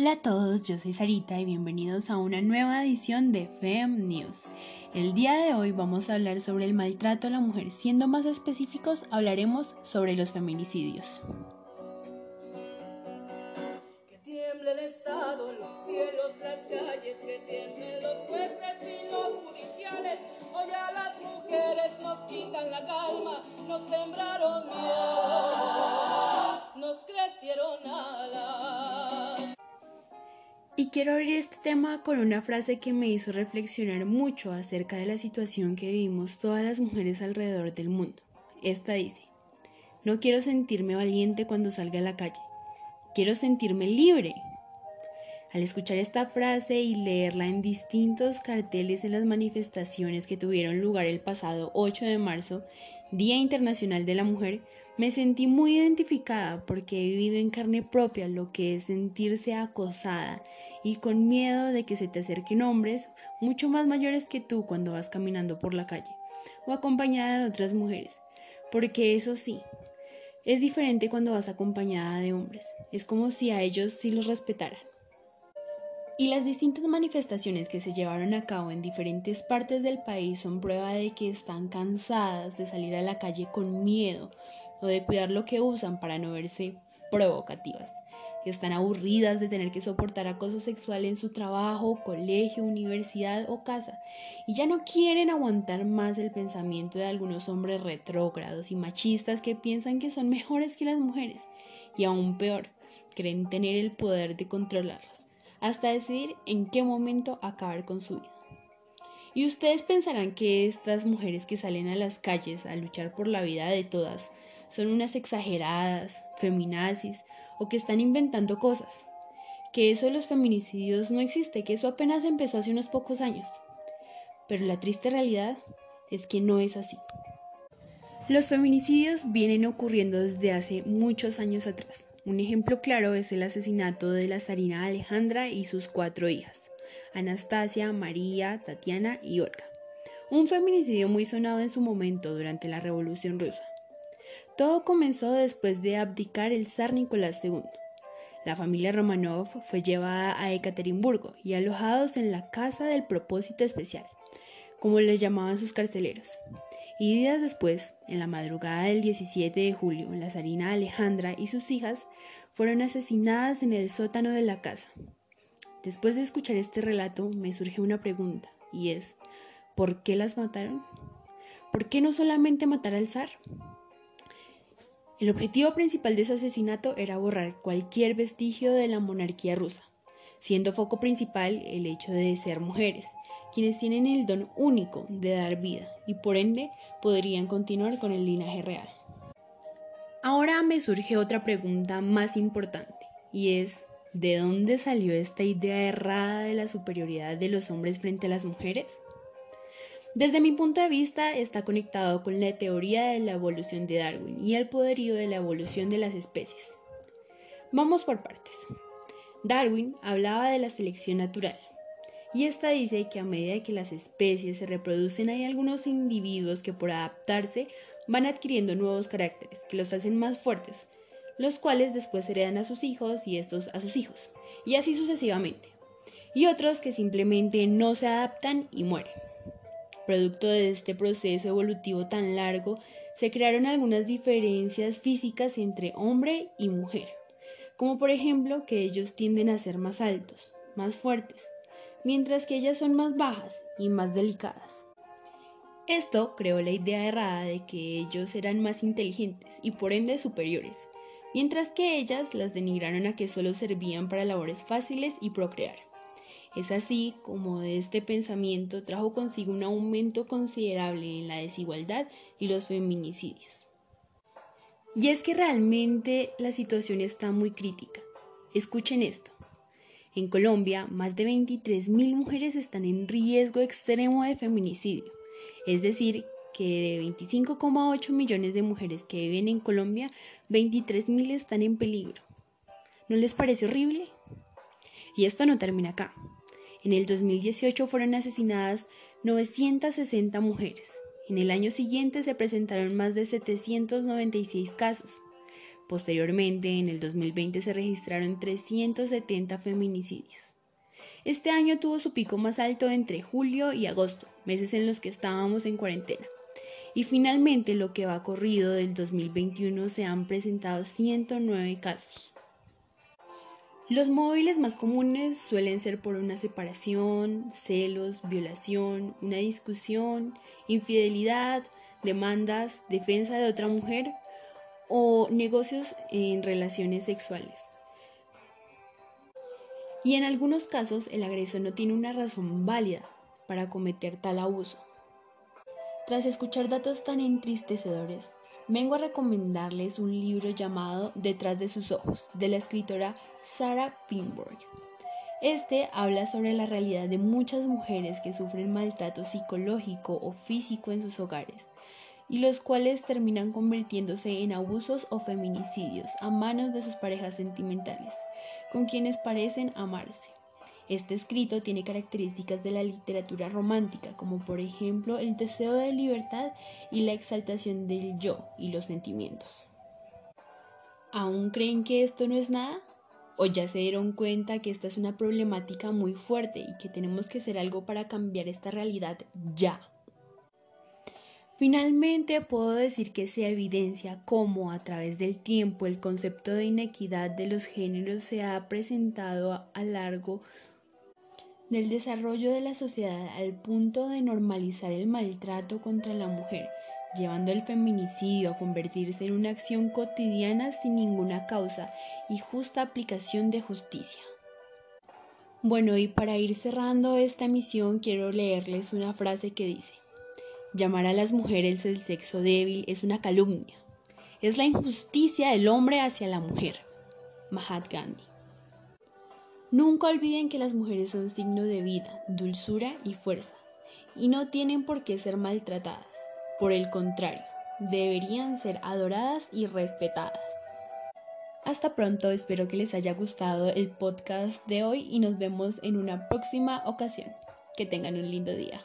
Hola a todos, yo soy Sarita y bienvenidos a una nueva edición de FEM News. El día de hoy vamos a hablar sobre el maltrato a la mujer, siendo más específicos hablaremos sobre los feminicidios. Que tiemble el Estado, los cielos, las calles, que tiemblen los jueces y los judiciales. Hoy a las mujeres nos quitan la calma, nos sembraron miedo, nos crecieron alas. Y quiero abrir este tema con una frase que me hizo reflexionar mucho acerca de la situación que vivimos todas las mujeres alrededor del mundo. Esta dice, no quiero sentirme valiente cuando salga a la calle, quiero sentirme libre. Al escuchar esta frase y leerla en distintos carteles en las manifestaciones que tuvieron lugar el pasado 8 de marzo, Día Internacional de la Mujer, me sentí muy identificada porque he vivido en carne propia lo que es sentirse acosada y con miedo de que se te acerquen hombres mucho más mayores que tú cuando vas caminando por la calle o acompañada de otras mujeres. Porque eso sí, es diferente cuando vas acompañada de hombres. Es como si a ellos sí los respetaran. Y las distintas manifestaciones que se llevaron a cabo en diferentes partes del país son prueba de que están cansadas de salir a la calle con miedo o de cuidar lo que usan para no verse provocativas. Están aburridas de tener que soportar acoso sexual en su trabajo, colegio, universidad o casa y ya no quieren aguantar más el pensamiento de algunos hombres retrógrados y machistas que piensan que son mejores que las mujeres y aún peor, creen tener el poder de controlarlas, hasta decidir en qué momento acabar con su vida. Y ustedes pensarán que estas mujeres que salen a las calles a luchar por la vida de todas son unas exageradas, feminazis o que están inventando cosas. Que eso de los feminicidios no existe, que eso apenas empezó hace unos pocos años. Pero la triste realidad es que no es así. Los feminicidios vienen ocurriendo desde hace muchos años atrás. Un ejemplo claro es el asesinato de la zarina Alejandra y sus cuatro hijas, Anastasia, María, Tatiana y Olga. Un feminicidio muy sonado en su momento durante la Revolución Rusa. Todo comenzó después de abdicar el zar Nicolás II. La familia Romanov fue llevada a Ekaterimburgo y alojados en la Casa del Propósito Especial, como les llamaban sus carceleros. Y días después, en la madrugada del 17 de julio, la zarina Alejandra y sus hijas fueron asesinadas en el sótano de la casa. Después de escuchar este relato, me surge una pregunta, y es, ¿por qué las mataron? ¿Por qué no solamente matar al zar? El objetivo principal de su asesinato era borrar cualquier vestigio de la monarquía rusa, siendo foco principal el hecho de ser mujeres, quienes tienen el don único de dar vida y por ende podrían continuar con el linaje real. Ahora me surge otra pregunta más importante y es, ¿de dónde salió esta idea errada de la superioridad de los hombres frente a las mujeres? Desde mi punto de vista está conectado con la teoría de la evolución de Darwin y el poderío de la evolución de las especies. Vamos por partes. Darwin hablaba de la selección natural, y esta dice que a medida que las especies se reproducen hay algunos individuos que por adaptarse van adquiriendo nuevos caracteres que los hacen más fuertes, los cuales después heredan a sus hijos y estos a sus hijos, y así sucesivamente. Y otros que simplemente no se adaptan y mueren. Producto de este proceso evolutivo tan largo, se crearon algunas diferencias físicas entre hombre y mujer, como por ejemplo que ellos tienden a ser más altos, más fuertes, mientras que ellas son más bajas y más delicadas. Esto creó la idea errada de que ellos eran más inteligentes y por ende superiores, mientras que ellas las denigraron a que solo servían para labores fáciles y procrear. Es así como este pensamiento trajo consigo un aumento considerable en la desigualdad y los feminicidios. Y es que realmente la situación está muy crítica. Escuchen esto. En Colombia, más de 23.000 mujeres están en riesgo extremo de feminicidio. Es decir, que de 25,8 millones de mujeres que viven en Colombia, 23.000 están en peligro. ¿No les parece horrible? Y esto no termina acá. En el 2018 fueron asesinadas 960 mujeres. En el año siguiente se presentaron más de 796 casos. Posteriormente, en el 2020 se registraron 370 feminicidios. Este año tuvo su pico más alto entre julio y agosto, meses en los que estábamos en cuarentena. Y finalmente, lo que va corrido del 2021 se han presentado 109 casos. Los móviles más comunes suelen ser por una separación, celos, violación, una discusión, infidelidad, demandas, defensa de otra mujer o negocios en relaciones sexuales. Y en algunos casos el agresor no tiene una razón válida para cometer tal abuso. Tras escuchar datos tan entristecedores, vengo a recomendarles un libro llamado Detrás de sus ojos, de la escritora Sarah Pinborg. Este habla sobre la realidad de muchas mujeres que sufren maltrato psicológico o físico en sus hogares y los cuales terminan convirtiéndose en abusos o feminicidios a manos de sus parejas sentimentales con quienes parecen amarse. Este escrito tiene características de la literatura romántica, como por ejemplo el deseo de libertad y la exaltación del yo y los sentimientos. ¿Aún creen que esto no es nada? ¿O ya se dieron cuenta que esta es una problemática muy fuerte y que tenemos que hacer algo para cambiar esta realidad ya? Finalmente, puedo decir que se evidencia cómo a través del tiempo el concepto de inequidad de los géneros se ha presentado a largo del desarrollo de la sociedad al punto de normalizar el maltrato contra la mujer, llevando el feminicidio a convertirse en una acción cotidiana sin ninguna causa y justa aplicación de justicia. Bueno, y para ir cerrando esta misión quiero leerles una frase que dice, Llamar a las mujeres el sexo débil es una calumnia. Es la injusticia del hombre hacia la mujer. Mahat Gandhi. Nunca olviden que las mujeres son signo de vida, dulzura y fuerza, y no tienen por qué ser maltratadas. Por el contrario, deberían ser adoradas y respetadas. Hasta pronto, espero que les haya gustado el podcast de hoy y nos vemos en una próxima ocasión. Que tengan un lindo día.